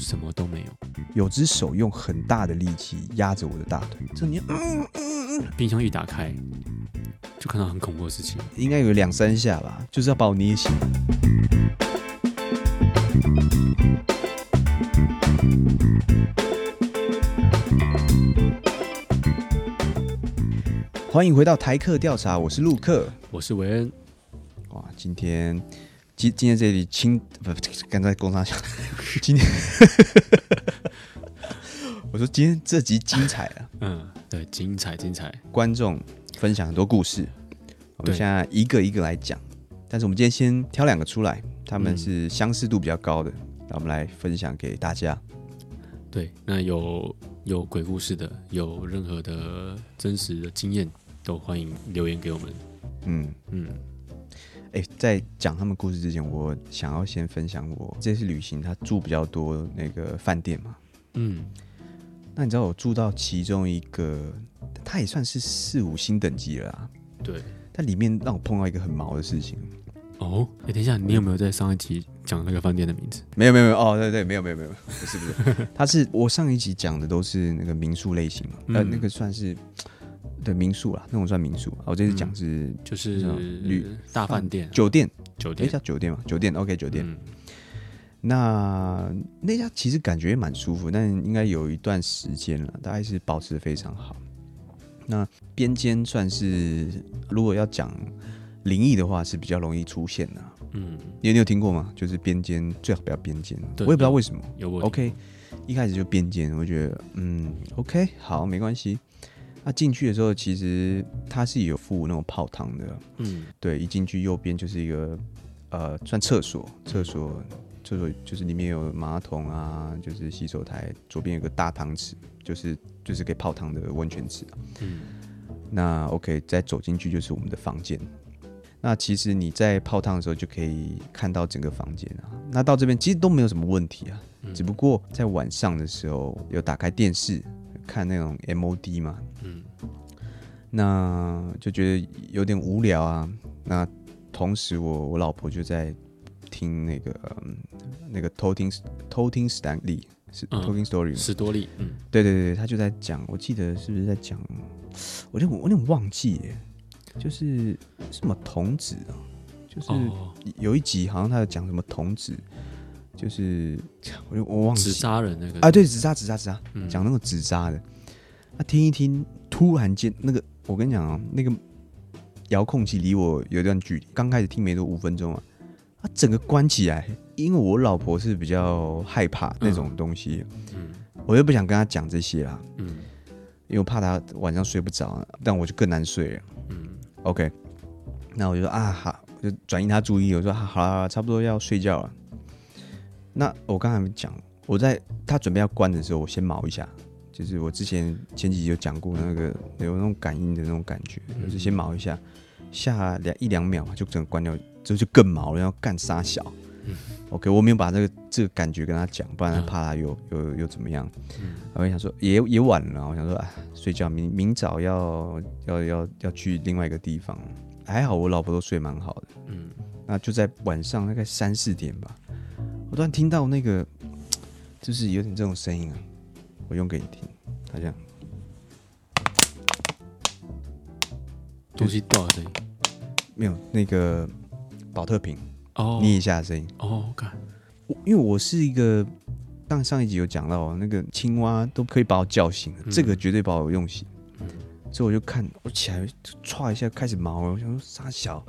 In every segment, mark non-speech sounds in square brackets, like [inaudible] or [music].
什么都没有，有只手用很大的力气压着我的大腿，这你嗯嗯嗯，冰箱一打开，就看到很恐怖的事情，应该有两三下吧，就是要把我捏醒。欢迎回到台客调查，我是陆克，我是韦恩。哇，今天今今天这里清不刚才工商讲，[laughs] 今天我说今天这集精彩了，嗯，对，精彩精彩，观众分享很多故事，我们现在一个一个来讲，但是我们今天先挑两个出来，他们是相似度比较高的，那、嗯、我们来分享给大家。对，那有有鬼故事的，有任何的真实的经验。都欢迎留言给我们。嗯嗯，哎、欸，在讲他们故事之前，我想要先分享我这次旅行他住比较多那个饭店嘛。嗯，那你知道我住到其中一个，它也算是四五星等级了啊。对，但里面让我碰到一个很毛的事情。哦，哎、欸，等一下，你有没有在上一集讲那个饭店的名字？没有，没有，没有。哦，对对，没有，没有，没有，不是，不是，[laughs] 他是我上一集讲的都是那个民宿类型嘛，嗯、呃，那个算是。对民宿啦，那种算民宿。我这次讲是、嗯、就是旅大饭店、酒店、酒店，那家酒店嘛，酒店 OK 酒店。嗯、那那家其实感觉也蛮舒服，但应该有一段时间了，大概是保持的非常好。那边间算是如果要讲灵异的话，是比较容易出现的。嗯，你有你有听过吗？就是边间最好不要边间，我也不知道为什么。有 OK，一开始就边间，我觉得嗯 OK 好没关系。那进去的时候，其实它是有附那种泡汤的，嗯，对，一进去右边就是一个呃，算厕所，厕所，厕所就是里面有马桶啊，就是洗手台，左边有个大汤池，就是就是可以泡汤的温泉池，嗯，那 OK，再走进去就是我们的房间。那其实你在泡汤的时候就可以看到整个房间啊。那到这边其实都没有什么问题啊，只不过在晚上的时候有打开电视。看那种 MOD 嘛，嗯，那就觉得有点无聊啊。那同时我，我我老婆就在听那个、嗯、那个偷听偷听史丹利是偷听 story 史多利，嗯，对对对，他就在讲，我记得是不是在讲？我就我有点忘记耶，就是什么童子啊，就是有一集好像他在讲什么童子。就是我就我忘记纸扎人那个啊，对，纸扎纸扎纸扎，讲那个纸扎的。那听一听，突然间那个，我跟你讲啊，那个遥控器离我有一段距离。刚开始听没多五分钟啊，它整个关起来，因为我老婆是比较害怕那种东西，嗯，我又不想跟她讲这些啦，嗯，因为我怕她晚上睡不着，但我就更难睡了，嗯，OK，那我就说啊好，就转移她注意，我说好了，差不多要睡觉了。那我刚才讲，我在他准备要关的时候，我先毛一下，就是我之前前几集有讲过那个有那种感应的那种感觉，就是先毛一下，下两一两秒就整个关掉，之后就更毛了，要干杀小。OK，我没有把这个这个感觉跟他讲，不然他怕他又又又怎么样。我想说也也晚了，我想说啊，睡觉明明早要要要要去另外一个地方，还好我老婆都睡蛮好的。嗯，那就在晚上大概三四点吧。我突然听到那个，就是有点这种声音啊，我用给你听，好像东西掉的声音，没有那个保特瓶哦，捏一下的声音哦。OK，因为我是一个，上上一集有讲到那个青蛙都可以把我叫醒，嗯、这个绝对把我用醒。嗯、所以我就看，我起来唰一下开始毛了，我想说傻小，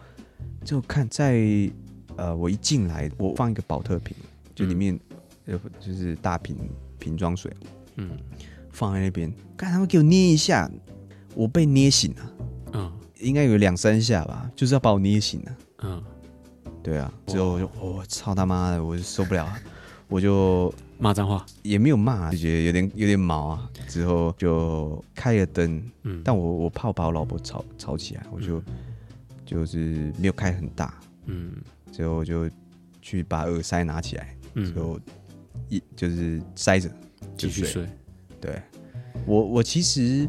就看在呃，我一进来，我放一个保特瓶。就里面有就是大瓶瓶装水，嗯，放在那边，刚才他们给我捏一下，我被捏醒了，嗯，应该有两三下吧，就是要把我捏醒了，嗯，对啊，之后我就我操他妈的，我就受不了，我就骂脏话，也没有骂，就觉得有点有点毛啊，之后就开了灯，嗯，但我我怕我把我老婆吵吵起来，我就就是没有开很大，嗯，之后就去把耳塞拿起来。嗯，就一就是塞着继续，睡。对，我我其实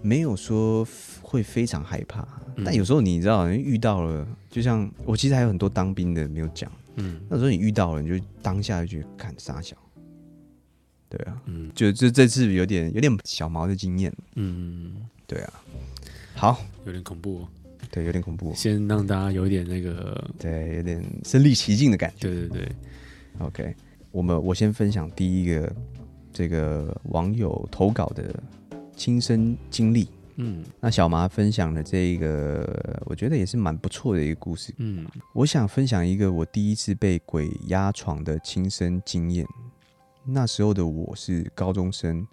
没有说会非常害怕，嗯、但有时候你知道，遇到了，就像我其实还有很多当兵的没有讲。嗯，那时候你遇到了，你就当下就觉得看傻小，对啊，嗯，就就这次有点有点小毛的经验，嗯，对啊，好，有点恐怖哦，对，有点恐怖，先让大家有一点那个，对，有点身临其境的感觉，对对对，OK，我们我先分享第一个这个网友投稿的亲身经历。嗯，那小麻分享的这一个，我觉得也是蛮不错的一个故事。嗯，我想分享一个我第一次被鬼压床的亲身经验。那时候的我是高中生，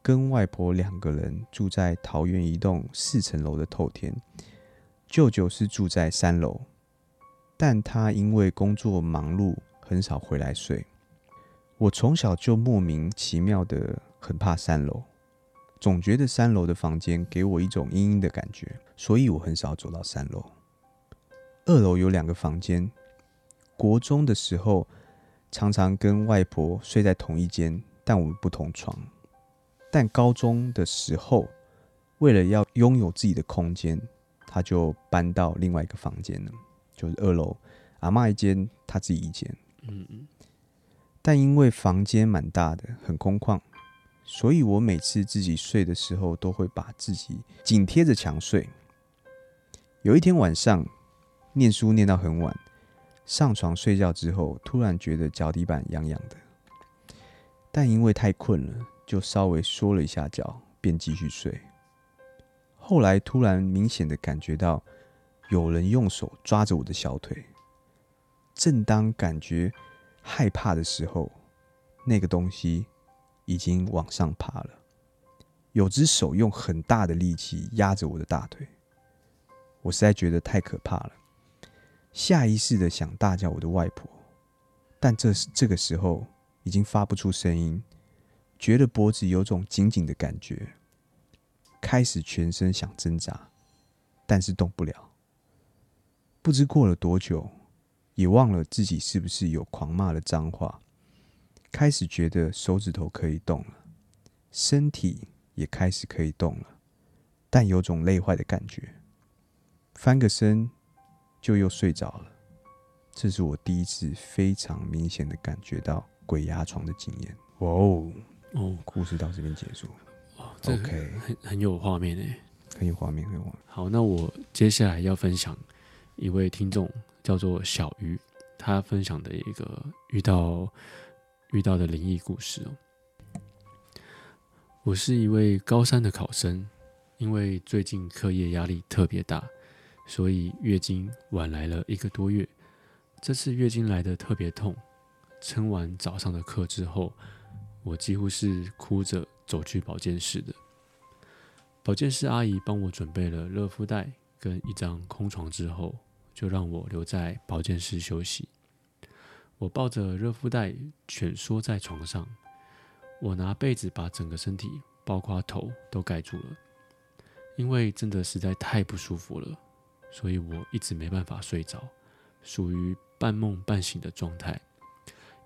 跟外婆两个人住在桃园一栋四层楼的透天，舅舅是住在三楼，但他因为工作忙碌，很少回来睡。我从小就莫名其妙的很怕三楼。总觉得三楼的房间给我一种阴阴的感觉，所以我很少走到三楼。二楼有两个房间，国中的时候常常跟外婆睡在同一间，但我们不同床。但高中的时候，为了要拥有自己的空间，他就搬到另外一个房间了，就是二楼阿嬷一间，他自己一间。嗯嗯。但因为房间蛮大的，很空旷。所以我每次自己睡的时候，都会把自己紧贴着墙睡。有一天晚上，念书念到很晚，上床睡觉之后，突然觉得脚底板痒痒的，但因为太困了，就稍微缩了一下脚，便继续睡。后来突然明显的感觉到有人用手抓着我的小腿。正当感觉害怕的时候，那个东西。已经往上爬了，有只手用很大的力气压着我的大腿，我实在觉得太可怕了，下意识的想大叫我的外婆，但这这个时候已经发不出声音，觉得脖子有种紧紧的感觉，开始全身想挣扎，但是动不了，不知过了多久，也忘了自己是不是有狂骂了脏话。开始觉得手指头可以动了，身体也开始可以动了，但有种累坏的感觉。翻个身就又睡着了。这是我第一次非常明显的感觉到鬼压床的经验。哇哦哦，故事到这边结束。哦，OK，很很有画面诶，很有画面，很有画面。好，那我接下来要分享一位听众叫做小鱼，他分享的一个遇到。遇到的灵异故事哦。我是一位高三的考生，因为最近课业压力特别大，所以月经晚来了一个多月。这次月经来的特别痛，撑完早上的课之后，我几乎是哭着走去保健室的。保健室阿姨帮我准备了热敷袋跟一张空床之后，就让我留在保健室休息。我抱着热敷袋蜷缩在床上，我拿被子把整个身体，包括头都盖住了，因为真的实在太不舒服了，所以我一直没办法睡着，属于半梦半醒的状态，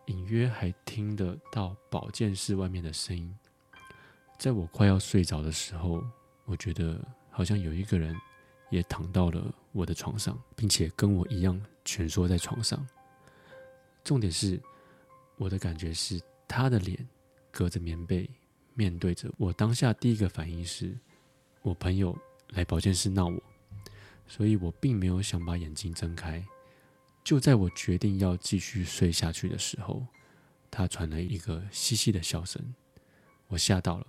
隐约还听得到保健室外面的声音。在我快要睡着的时候，我觉得好像有一个人也躺到了我的床上，并且跟我一样蜷缩在床上。重点是，我的感觉是他的脸隔着棉被面对着我。当下第一个反应是，我朋友来保健室闹我，所以我并没有想把眼睛睁开。就在我决定要继续睡下去的时候，他传来一个嘻嘻的笑声，我吓到了。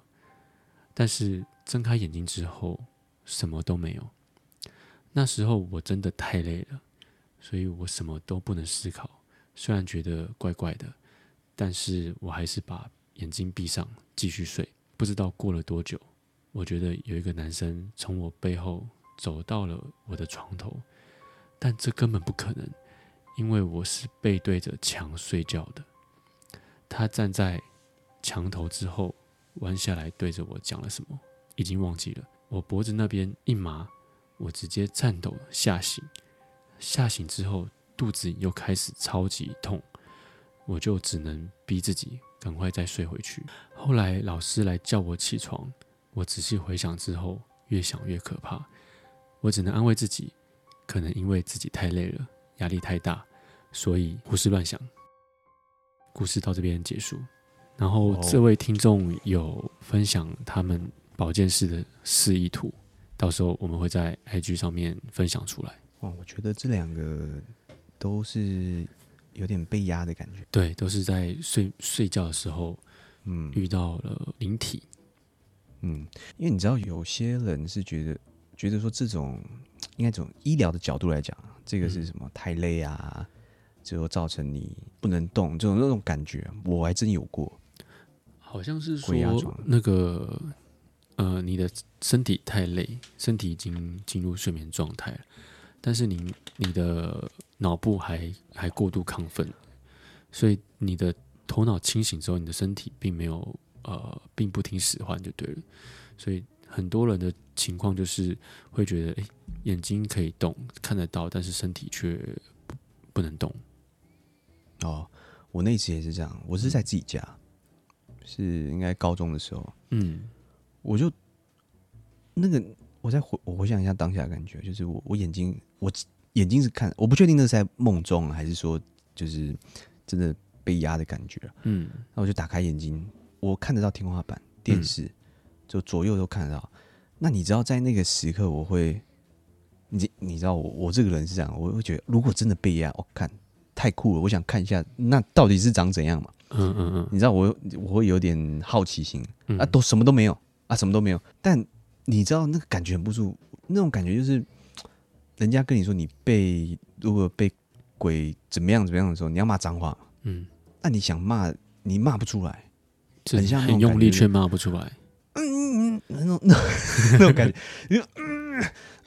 但是睁开眼睛之后，什么都没有。那时候我真的太累了，所以我什么都不能思考。虽然觉得怪怪的，但是我还是把眼睛闭上，继续睡。不知道过了多久，我觉得有一个男生从我背后走到了我的床头，但这根本不可能，因为我是背对着墙睡觉的。他站在墙头之后，弯下来对着我讲了什么，已经忘记了。我脖子那边一麻，我直接颤抖吓醒。吓醒之后，肚子又开始超级痛，我就只能逼自己赶快再睡回去。后来老师来叫我起床，我仔细回想之后，越想越可怕。我只能安慰自己，可能因为自己太累了，压力太大，所以胡思乱想。故事到这边结束。然后这位听众有分享他们保健室的示意图，到时候我们会在 IG 上面分享出来。哇，我觉得这两个都是有点被压的感觉。对，都是在睡睡觉的时候，嗯，遇到了灵体。嗯，因为你知道，有些人是觉得觉得说这种应该从医疗的角度来讲，这个是什么太累啊，最后造成你不能动，这种那种感觉，我还真有过。好像是说那个呃，你的身体太累，身体已经进入睡眠状态了，但是你你的脑部还还过度亢奋，所以你的头脑清醒之后，你的身体并没有呃，并不听使唤就对了。所以很多人的情况就是会觉得，哎，眼睛可以动，看得到，但是身体却不不能动。哦，我那次也是这样，我是在自己家。是应该高中的时候，嗯，我就那个，我再回我回想一下当下的感觉，就是我我眼睛我眼睛是看，我不确定那是在梦中还是说就是真的被压的感觉，嗯，那我就打开眼睛，我看得到天花板、电视，嗯、就左右都看得到。那你知道在那个时刻，我会，你你知道我我这个人是这样，我会觉得如果真的被压，我看太酷了，我想看一下那到底是长怎样嘛。嗯嗯嗯，你知道我我会有点好奇心、嗯、啊，都什么都没有啊，什么都没有。但你知道那个感觉很不舒服，那种感觉就是，人家跟你说你被如果被鬼怎么样怎么样的时候，你要骂脏话，嗯，那、啊、你想骂你骂不出来，很像很用力却骂不出来，嗯嗯嗯，那种那那种感觉，嗯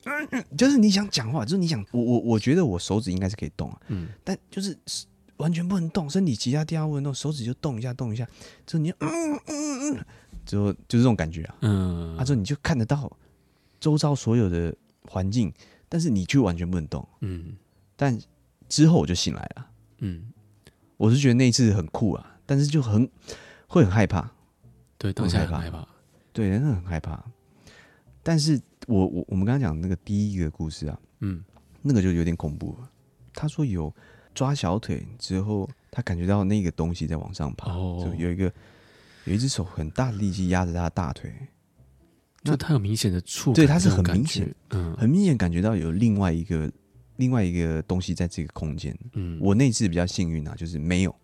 嗯嗯，就是你想讲话，就是你想我我我觉得我手指应该是可以动啊，嗯，但就是。完全不能动，身体其他地方不能动，手指就动一下动一下，就你嗯嗯嗯，就就是这种感觉啊。嗯，他说你就看得到周遭所有的环境，但是你却完全不能动。嗯，但之后我就醒来了。嗯，我是觉得那一次很酷啊，但是就很会很害怕。对，当下很害怕。对，真的很害怕。但是我我我们刚刚讲那个第一个故事啊，嗯，那个就有点恐怖了。他说有。抓小腿之后，他感觉到那个东西在往上爬，哦、就有一个有一只手很大的力气压着他的大腿，那他有明显的触感，对，他是很明显，嗯，很明显感觉到有另外一个另外一个东西在这个空间。嗯，我那次比较幸运啊，就是没有，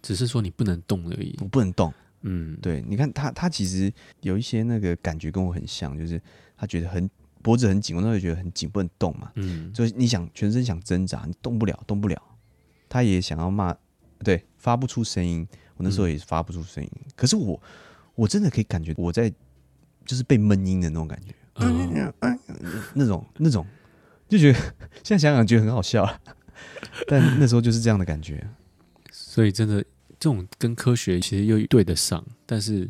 只是说你不能动而已，我不能动。嗯，对，你看他他其实有一些那个感觉跟我很像，就是他觉得很脖子很紧，我那会觉得很紧，不能动嘛。嗯，所以你想全身想挣扎，你动不了，动不了。他也想要骂，对，发不出声音。我那时候也是发不出声音，嗯、可是我我真的可以感觉我在就是被闷音的那种感觉，[laughs] 嗯嗯、那种那种就觉得现在想想觉得很好笑，但那时候就是这样的感觉。所以真的这种跟科学其实又对得上，但是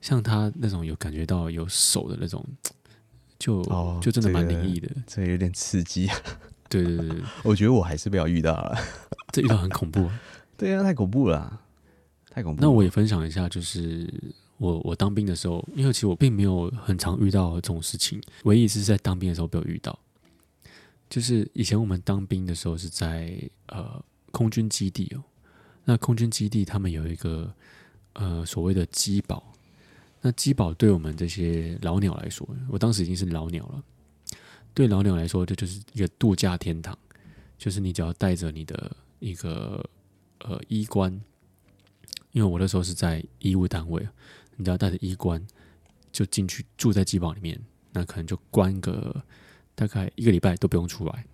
像他那种有感觉到有手的那种，就、哦、就真的蛮灵异的，这有点刺激。对对对，[laughs] 我觉得我还是不要遇到了，[laughs] 这遇到很恐怖。对啊，太恐怖了，那我也分享一下，就是我我当兵的时候，因为其实我并没有很常遇到这种事情，唯一是在当兵的时候被我遇到。就是以前我们当兵的时候是在呃空军基地哦，那空军基地他们有一个呃所谓的机堡，那机堡对我们这些老鸟来说，我当时已经是老鸟了。对老鸟来说，这就是一个度假天堂。就是你只要带着你的一个呃衣冠，因为我那时候是在医务单位，你只要带着医官就进去住在机堡里面，那可能就关个大概一个礼拜都不用出来。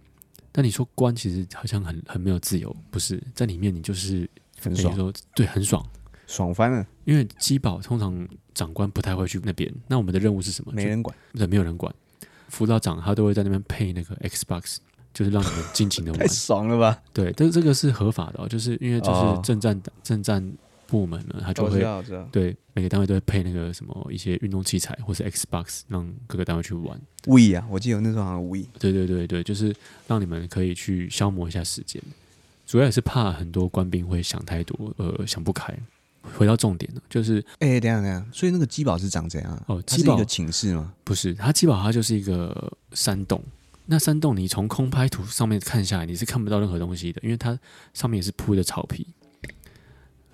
但你说关，其实好像很很没有自由，不是在里面你就是很爽，说对，很爽，爽翻了。因为机保通常长官不太会去那边，那我们的任务是什么？没人管，对，没有人管。辅导长他都会在那边配那个 Xbox，就是让你们尽情的玩，太爽了吧？对，但是这个是合法的哦，就是因为就是正战正战部门呢，他就会对每个单位都会配那个什么一些运动器材或是 Xbox，让各个单位去玩。Wii 啊，我记得那时候好像 Wii。对对对对，就是让你们可以去消磨一下时间，主要也是怕很多官兵会想太多，呃，想不开。回到重点了，就是哎、欸，等下等下，所以那个鸡堡是长怎样？哦，鸡堡的寝室吗？不是，它鸡堡它就是一个山洞。那山洞你从空拍图上面看下来，你是看不到任何东西的，因为它上面也是铺的草皮。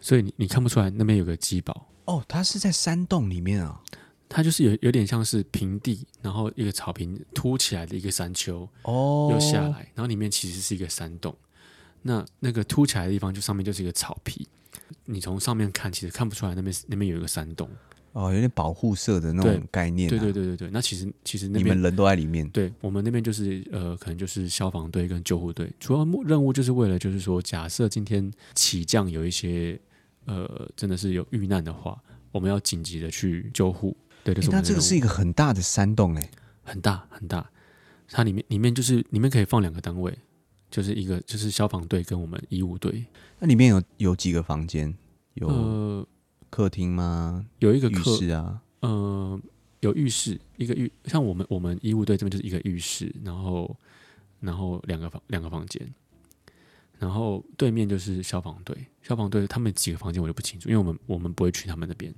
所以你你看不出来那边有个机堡。哦，它是在山洞里面啊，它就是有有点像是平地，然后一个草坪凸起来的一个山丘，哦，又下来，然后里面其实是一个山洞。那那个凸起来的地方，就上面就是一个草皮。你从上面看，其实看不出来那边那边有一个山洞。哦，有点保护色的那种概念、啊。对对对对对。那其实其实那边你们人都在里面。对，我们那边就是呃，可能就是消防队跟救护队，主要任务就是为了就是说，假设今天起降有一些呃，真的是有遇难的话，我们要紧急的去救护。对，就是我们、欸、那这个是一个很大的山洞哎、欸，很大很大。它里面里面就是里面可以放两个单位。就是一个就是消防队跟我们医务队，那里面有有几个房间？有客厅吗？有一个浴室啊，呃，有浴室，一个浴，像我们我们医务队这边就是一个浴室，然后然后两个房两个房间，然后对面就是消防队，消防队他们几个房间我就不清楚，因为我们我们不会去他们那边。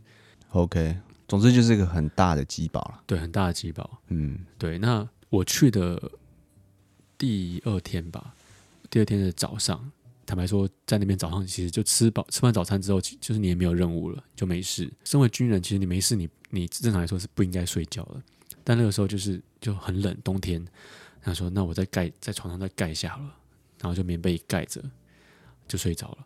OK，总之就是一个很大的机堡了，对，很大的机堡。嗯，对，那我去的第二天吧。第二天的早上，坦白说，在那边早上其实就吃饱吃完早餐之后，就是你也没有任务了，就没事。身为军人，其实你没事，你你正常来说是不应该睡觉的。但那个时候就是就很冷，冬天，他说：“那我再盖在床上再盖一下好了。”然后就棉被盖着，就睡着了。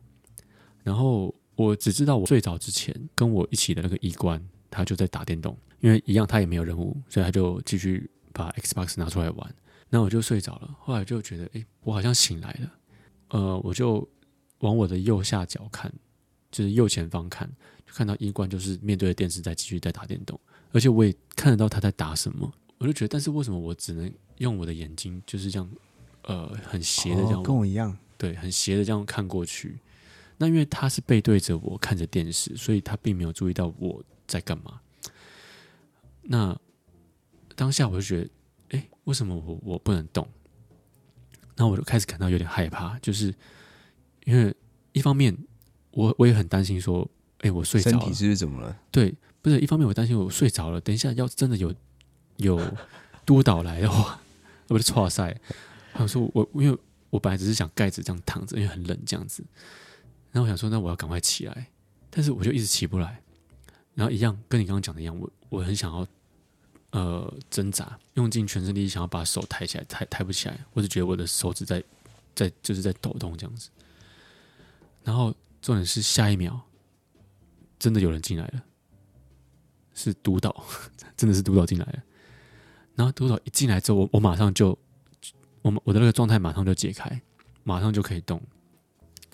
然后我只知道我睡着之前，跟我一起的那个医官他就在打电动，因为一样他也没有任务，所以他就继续把 Xbox 拿出来玩。那我就睡着了，后来就觉得，诶，我好像醒来了，呃，我就往我的右下角看，就是右前方看，就看到医官就是面对着电视在继续在打电动，而且我也看得到他在打什么，我就觉得，但是为什么我只能用我的眼睛就是这样，呃，很斜的这样，哦，跟我一样，对，很斜的这样看过去。那因为他是背对着我看着电视，所以他并没有注意到我在干嘛。那当下我就觉得。哎，为什么我我不能动？那我就开始感到有点害怕，就是因为一方面我我也很担心说，哎，我睡着了，身体是不是怎么了？对，不是一方面我担心我睡着了，等一下要真的有有 [laughs] 督导来的话，我就错赛。他说我因为我本来只是想盖着这样躺着，因为很冷这样子。然后我想说，那我要赶快起来，但是我就一直起不来。然后一样跟你刚刚讲的一样，我我很想要。呃，挣扎，用尽全身力气想要把手抬起来，抬抬不起来。我只觉得我的手指在在就是在抖动这样子。然后重点是下一秒，真的有人进来了，是督导，[laughs] 真的是督导进来了。然后督导一进来之后，我我马上就我我的那个状态马上就解开，马上就可以动。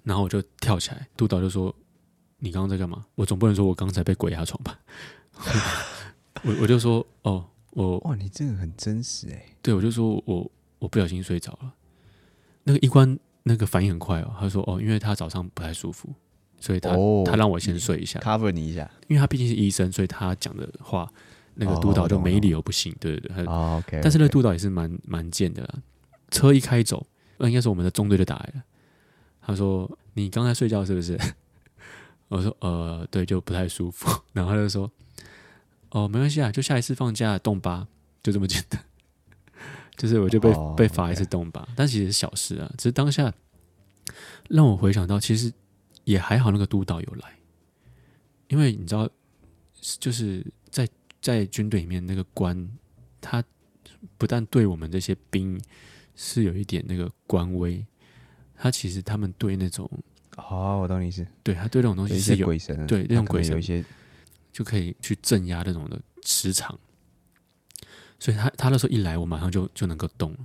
然后我就跳起来，督导就说：“你刚刚在干嘛？”我总不能说我刚才被鬼压床吧？[laughs] 我我就说哦。我哇，你这个很真实哎！对，我就说我我不小心睡着了。那个医官那个反应很快哦，他说哦，因为他早上不太舒服，所以他、哦、他让我先睡一下，cover 你一下。因为他毕竟是医生，所以他讲的话，那个督导就没理由不信，对对对。哦 okay, 但是那个督导也是蛮蛮贱的啦。车一开走，那应该是我们的中队就打来了。他说：“你刚才睡觉是不是？” [laughs] 我说：“呃，对，就不太舒服。[laughs] ”然后他就说。哦，没关系啊，就下一次放假动吧，就这么简单。[laughs] 就是我就被、oh, 被罚一次动吧但其实是小事啊。只是当下让我回想到，其实也还好，那个督导有来，因为你知道，就是在在军队里面那个官，他不但对我们这些兵是有一点那个官威，他其实他们对那种哦，我懂你意思，对他对那种东西是有，有鬼神，对那种鬼神有一些。就可以去镇压那种的磁场，所以他他那时候一来，我马上就就能够动了。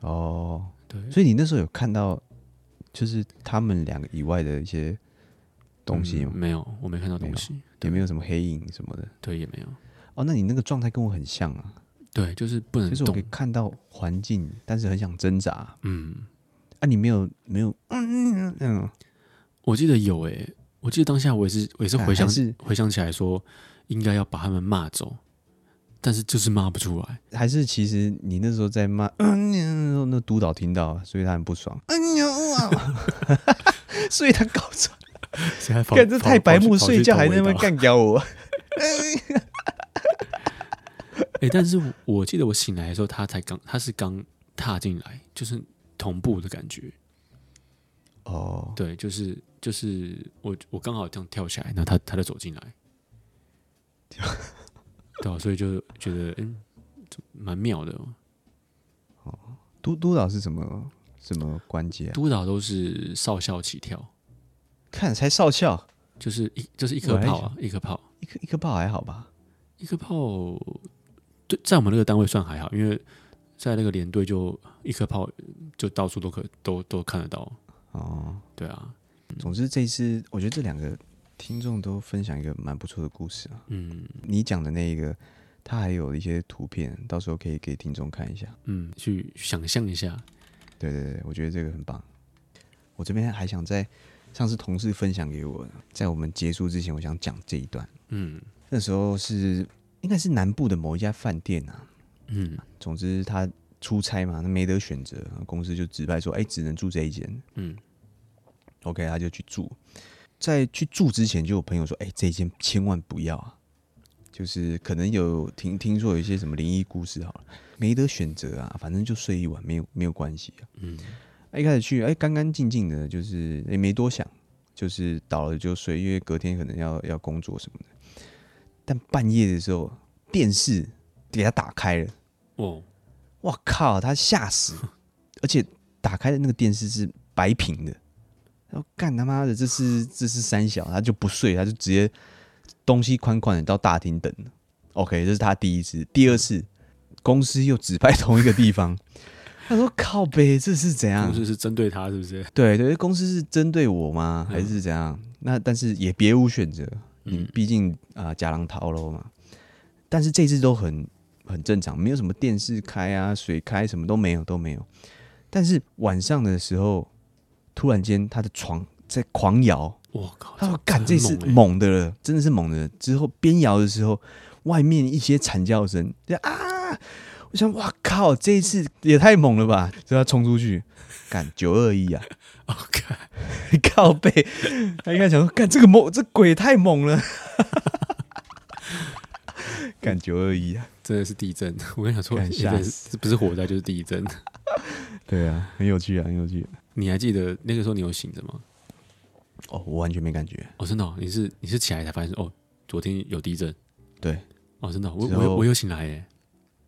哦，对，所以你那时候有看到，就是他们两个以外的一些东西吗？嗯，没有，我没看到东西，也没有什么黑影什么的，对，也没有。哦，那你那个状态跟我很像啊。对，就是不能动，就是我可以看到环境，但是很想挣扎。嗯，啊，你没有没有，嗯嗯嗯，我记得有诶、欸。我记得当下我也是，我也是回想是，回想起来说，应该要把他们骂走，但是就是骂不出来。还是其实你那时候在骂，嗯，那督导听到，所以他很不爽。嗯呀，[laughs] 所以他搞错，[laughs] 干这太白目，睡觉还在那边干掉我。[laughs] 哎，但是我记得我醒来的时候，他才刚，他是刚踏进来，就是同步的感觉。哦，对，就是就是我我刚好这样跳起来，然后他他就走进来，[laughs] 对啊，所以就觉得嗯，蛮妙的哦。哦，督督导是什么什么关节啊？督导都是少校起跳，看才少校，就是一就是一颗炮啊，一颗炮，一颗一颗炮还好吧？一颗炮，对，在我们那个单位算还好，因为在那个连队就一颗炮就到处都可都都看得到哦。对啊，总之这一次我觉得这两个听众都分享一个蛮不错的故事啊。嗯，你讲的那一个，他还有一些图片，到时候可以给听众看一下。嗯，去想象一下。对对对，我觉得这个很棒。我这边还想在上次同事分享给我，在我们结束之前，我想讲这一段。嗯。那时候是应该是南部的某一家饭店啊，嗯，总之他出差嘛，他没得选择，公司就指派说，哎、欸，只能住这一间，嗯，OK，他就去住，在去住之前，就有朋友说，哎、欸，这一间千万不要啊，就是可能有听听说有一些什么灵异故事，好了，没得选择啊，反正就睡一晚，没有没有关系啊，嗯，一开始去，哎、欸，干干净净的，就是也、欸、没多想，就是倒了就睡，因为隔天可能要要工作什么的。但半夜的时候，电视给他打开了。哦，我靠！他吓死，[laughs] 而且打开的那个电视是白屏的。然后干他妈的，这是这是三小，他就不睡，他就直接东西宽宽的到大厅等。OK，这是他第一次，第二次公司又指派同一个地方。[laughs] 他说：“靠呗，这是怎样？公司是针对他是不是？对对，公司是针对我吗？还是怎样？那但是也别无选择。”嗯，毕竟啊，假狼逃了嘛。但是这次都很很正常，没有什么电视开啊、水开，什么都没有，都没有。但是晚上的时候，突然间他的床在狂摇，我靠！他说：“干，这次猛的了，真的是猛的。”之后边摇的时候，外面一些惨叫声，就啊！我想，哇靠，这一次也太猛了吧！就要冲出去，干九二一啊！我靠，[laughs] 靠背，他应该想说，干这个猛，这鬼太猛了，[laughs] 感九二一啊，真的是地震！我跟你讲说，吓死，不是火灾就是地震。对啊，很有趣啊，很有趣。你还记得那个时候你有醒着吗？哦，我完全没感觉。哦，真的、哦，你是你是起来才发现哦，昨天有地震。对，哦，真的、哦，我我我有醒来耶。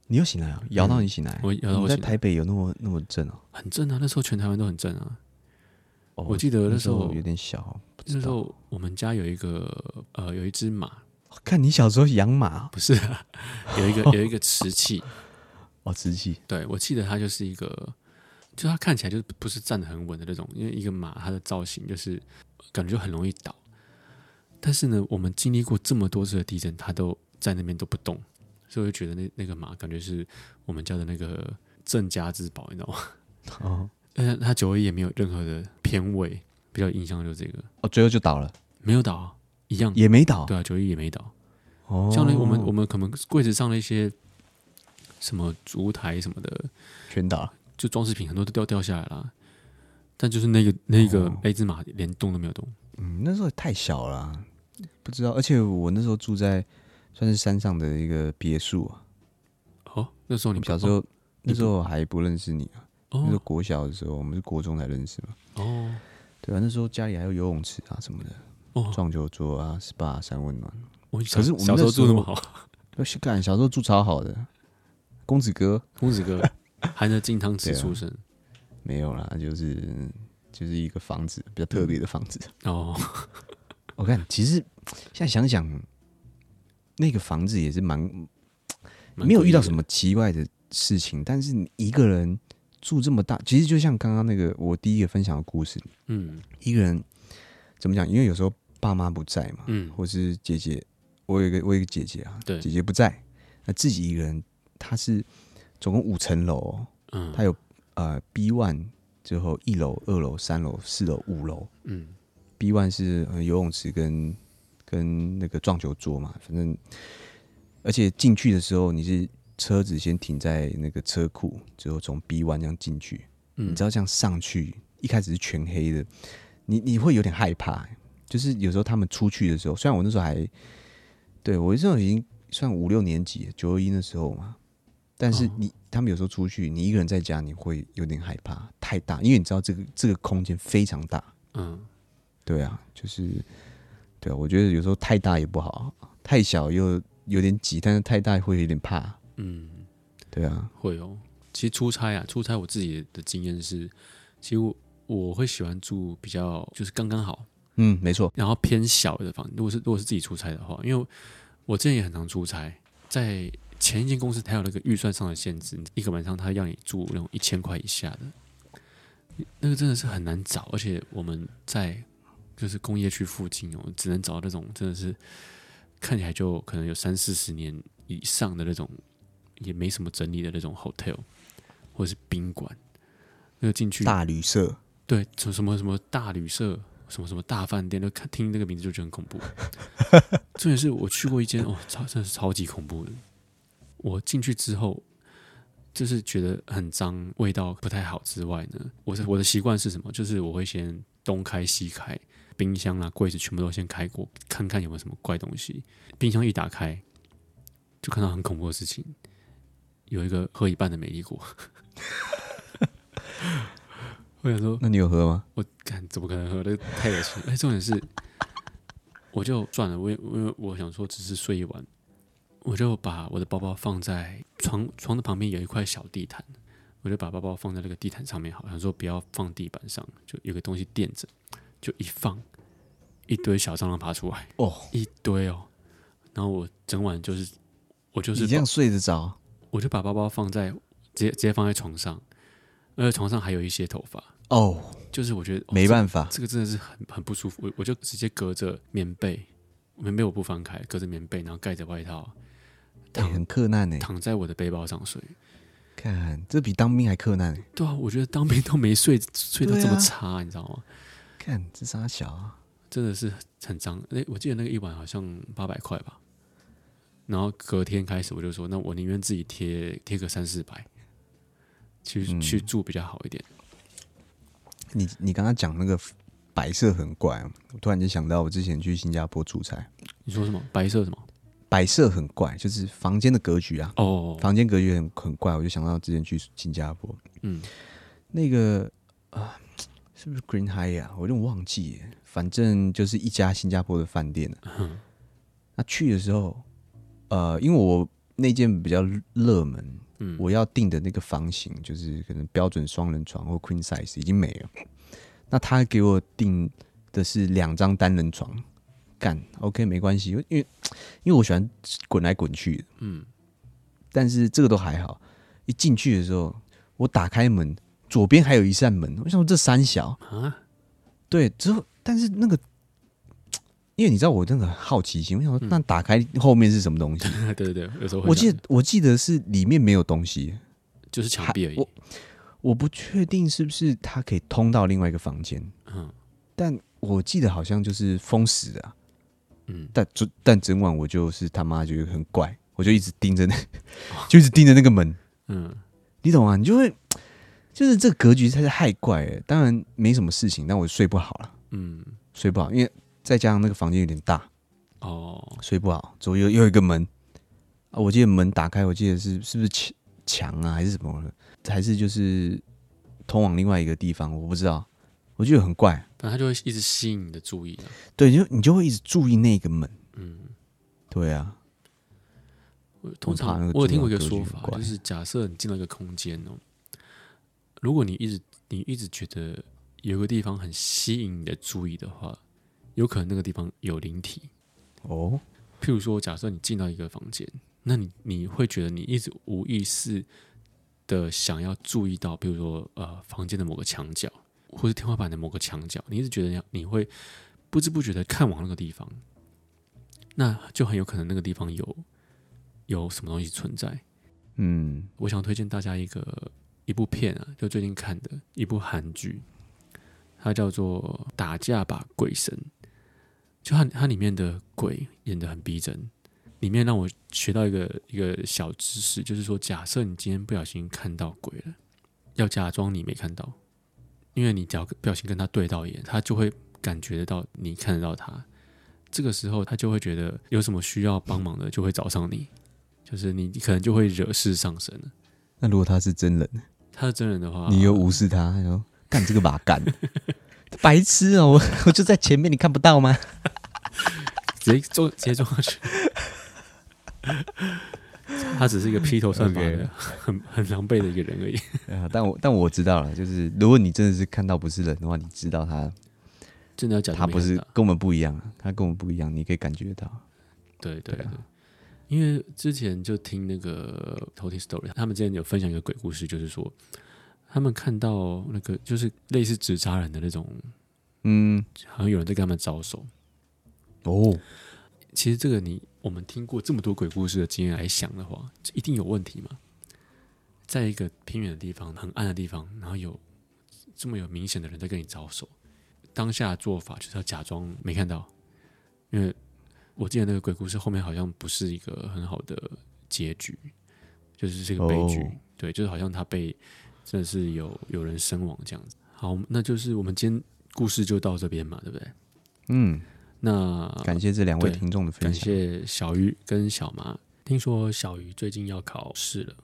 你有醒来啊？摇到你醒来？我摇到我。在台北有那么那么震啊？很震啊！那时候全台湾都很震啊。我记得那时候有点小，那时候我们家有一个呃，有一只马。看你小时候养马？不是，[laughs] 有一个有一个瓷器 [laughs] 哦，瓷器。对，我记得它就是一个，就它看起来就不是站得很稳的那种，因为一个马它的造型就是感觉就很容易倒。但是呢，我们经历过这么多次的地震，它都在那边都不动，所以我就觉得那那个马感觉是我们家的那个镇家之宝，你知道吗？哦。但是他九二一也没有任何的片尾，比较印象就是这个哦，最后就倒了，没有倒，一样也没倒，对啊，九一也没倒。哦，像那我们我们可能柜子上的一些什么烛台什么的全倒了，就装饰品很多都掉掉下来了，但就是那个那个那只马连动都没有动。嗯，那时候也太小了，不知道。而且我那时候住在算是山上的一个别墅啊。哦，那时候你小时候那时候还不认识你啊。那时候国小的时候，我们是国中才认识嘛。哦，对啊，那时候家里还有游泳池啊什么的，哦，撞球桌啊，SPA 三温暖。可是我们小时候住那么好，[laughs] 要去干，小时候住超好的，公子哥，公子哥，[laughs] 含着金汤匙出生，没有啦，就是就是一个房子，比较特别的房子。哦，[laughs] 我看其实现在想想，那个房子也是蛮没有遇到什么奇怪的事情，但是你一个人。住这么大，其实就像刚刚那个我第一个分享的故事，嗯，一个人怎么讲？因为有时候爸妈不在嘛，嗯，或是姐姐，我有一个我有一个姐姐啊，对，姐姐不在，那自己一个人，她是总共五层楼，嗯，他有呃 B one 之后一楼、二楼、三楼、四楼、五楼，嗯，B one 是游泳池跟跟那个撞球桌嘛，反正而且进去的时候你是。车子先停在那个车库，之后从 B 弯这样进去。嗯，你知道这样上去，一开始是全黑的，你你会有点害怕。就是有时候他们出去的时候，虽然我那时候还，对我那时候已经算五六年级，九二一那时候嘛，但是你、哦、他们有时候出去，你一个人在家，你会有点害怕。太大，因为你知道这个这个空间非常大。嗯，对啊，就是对啊，我觉得有时候太大也不好，太小又有点挤，但是太大会有点怕。嗯，对啊，会哦。其实出差啊，出差我自己的经验是，其实我我会喜欢住比较就是刚刚好。嗯，没错。然后偏小的房，如果是如果是自己出差的话，因为我之前也很常出差，在前一间公司，它有那个预算上的限制，一个晚上他要你住那种一千块以下的，那个真的是很难找，而且我们在就是工业区附近哦，只能找那种真的是看起来就可能有三四十年以上的那种，也没什么整理的那种 hotel 或者是宾馆，那个进去大旅社，对，什什么什么大旅社。什么什么大饭店，都看听那个名字就觉得很恐怖。[laughs] 重点是我去过一间哦，超真的是超级恐怖的。我进去之后，就是觉得很脏，味道不太好之外呢，我的我的习惯是什么？就是我会先东开西开，冰箱啊、柜子全部都先开过，看看有没有什么怪东西。冰箱一打开，就看到很恐怖的事情，有一个喝一半的美丽果。[laughs] 我想说，那你有喝吗？我看怎么可能喝？那太恶心！哎，重点是，我就算了。我因为我想说，只是睡一晚，我就把我的包包放在床床的旁边，有一块小地毯，我就把包包放在那个地毯上面，好像说不要放地板上，就有个东西垫着，就一放，一堆小蟑螂爬出来哦，一堆哦。然后我整晚就是，我就是你这样睡得着，我就把包包放在直接直接放在床上。而且床上还有一些头发哦，oh, 就是我觉得、哦、没办法，这个真的是很很不舒服。我我就直接隔着棉被，棉被我不翻开，隔着棉被，然后盖着外套，躺、欸、很克难呢，躺在我的背包上睡。看，这比当兵还克难。对啊，我觉得当兵都没睡睡得这么差，啊、你知道吗？看这啥小啊，真的是很脏。哎，我记得那个一晚好像八百块吧。然后隔天开始我就说，那我宁愿自己贴贴个三四百。去、嗯、去住比较好一点。你你刚刚讲那个白色很怪啊，我突然间想到我之前去新加坡出差。你说什么？白色什么？白色很怪，就是房间的格局啊。哦，房间格局很很怪，我就想到之前去新加坡。嗯，那个啊，是不是 Green High 啊？我有点忘记，反正就是一家新加坡的饭店、啊。嗯，那去的时候，呃，因为我那间比较热门。嗯，我要订的那个房型就是可能标准双人床或 queen size 已经没了，那他给我订的是两张单人床，干 OK 没关系，因为因为我喜欢滚来滚去的，嗯，但是这个都还好，一进去的时候，我打开门，左边还有一扇门，我想说这三小啊，对，之后但是那个。因为你知道我那个好奇心，我想说，那打开后面是什么东西？[laughs] 嗯、对对对，有时候。我记得我记得是里面没有东西，就是墙壁而已。我我不确定是不是它可以通到另外一个房间。嗯，但我记得好像就是封死的、啊。嗯，但但整晚我就是他妈觉得很怪，我就一直盯着那，[laughs] 就一直盯着那个门。嗯，你懂吗？你就会就是这个格局才是太怪了。当然没什么事情，但我睡不好了。嗯，睡不好，因为。再加上那个房间有点大，哦，睡不好。左右又有一个门啊，我记得门打开，我记得是是不是墙墙啊，还是什么？还是就是通往另外一个地方？我不知道，我觉得很怪。反正他就会一直吸引你的注意，对，就你就会一直注意那个门。嗯，对啊。我通常我有听过一个说法，就是假设你进到一个空间哦，如果你一直你一直觉得有个地方很吸引你的注意的话。有可能那个地方有灵体哦，譬如说，假设你进到一个房间，那你你会觉得你一直无意识的想要注意到，比如说呃，房间的某个墙角，或是天花板的某个墙角，你一直觉得你会不知不觉的看往那个地方，那就很有可能那个地方有有什么东西存在。嗯，我想推荐大家一个一部片啊，就最近看的一部韩剧，它叫做《打架吧，鬼神》。就它它里面的鬼演的很逼真，里面让我学到一个一个小知识，就是说，假设你今天不小心看到鬼了，要假装你没看到，因为你只要不小心跟他对到眼，他就会感觉得到你看得到他，这个时候他就会觉得有什么需要帮忙的，就会找上你，就是你可能就会惹事上身了。那如果他是真人，他是真人的话，你又无视他，他说干这个吧，干 [laughs] 白痴哦、喔，我我就在前面，你看不到吗？直接坐，直接坐下去。他只是一个披头散发.很很狼狈的一个人而已。[laughs] 但我但我知道了，就是如果你真的是看到不是人的话，你知道他真的要讲，他不是跟我们不一样，他跟我们不一样，你可以感觉到。对对对，对，因为之前就听那个偷听 story，他们之前有分享一个鬼故事，就是说他们看到那个就是类似纸扎人的那种，嗯，好像有人在跟他们招手。哦，其实这个你我们听过这么多鬼故事的经验来想的话，一定有问题嘛。在一个偏远的地方，很暗的地方，然后有这么有明显的人在跟你招手，当下的做法就是要假装没看到，因为我记得那个鬼故事后面好像不是一个很好的结局，就是这个悲剧，哦，对，就是好像他被真的是有有人身亡这样子。好，那就是我们今天故事就到这边嘛，对不对？嗯。那感谢这两位听众的分享。感谢小鱼跟小麻。听说小鱼最近要考试了，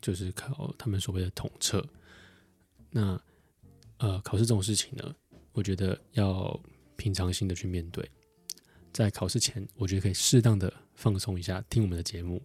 就是考他们所谓的统测。那呃，考试这种事情呢，我觉得要平常心的去面对。在考试前，我觉得可以适当的放松一下，听我们的节目。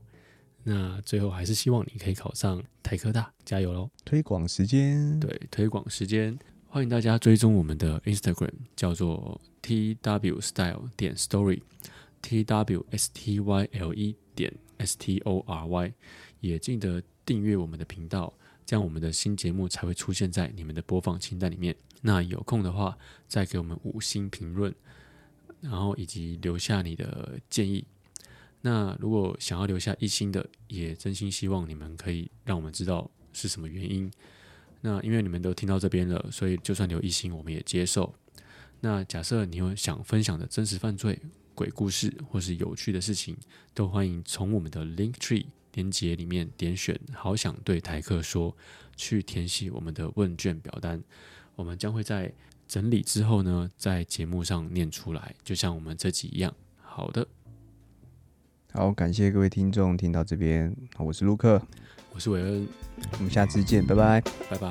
那最后还是希望你可以考上台科大，加油喽！推广时间，对，推广时间。欢迎大家追踪我们的 Instagram，叫做 T W Style 点 Story，T W S T Y L E 点 S T O R Y，也记得订阅我们的频道，这样我们的新节目才会出现在你们的播放清单里面。那有空的话，再给我们五星评论，然后以及留下你的建议。那如果想要留下一星的，也真心希望你们可以让我们知道是什么原因。那因为你们都听到这边了，所以就算留一星，我们也接受。那假设你有想分享的真实犯罪、鬼故事或是有趣的事情，都欢迎从我们的 Linktree 连结里面点选“好想对台客说”，去填写我们的问卷表单。我们将会在整理之后呢，在节目上念出来，就像我们这集一样。好的，好感谢各位听众听到这边我是陆克我是韦恩我们下次见拜拜。拜拜。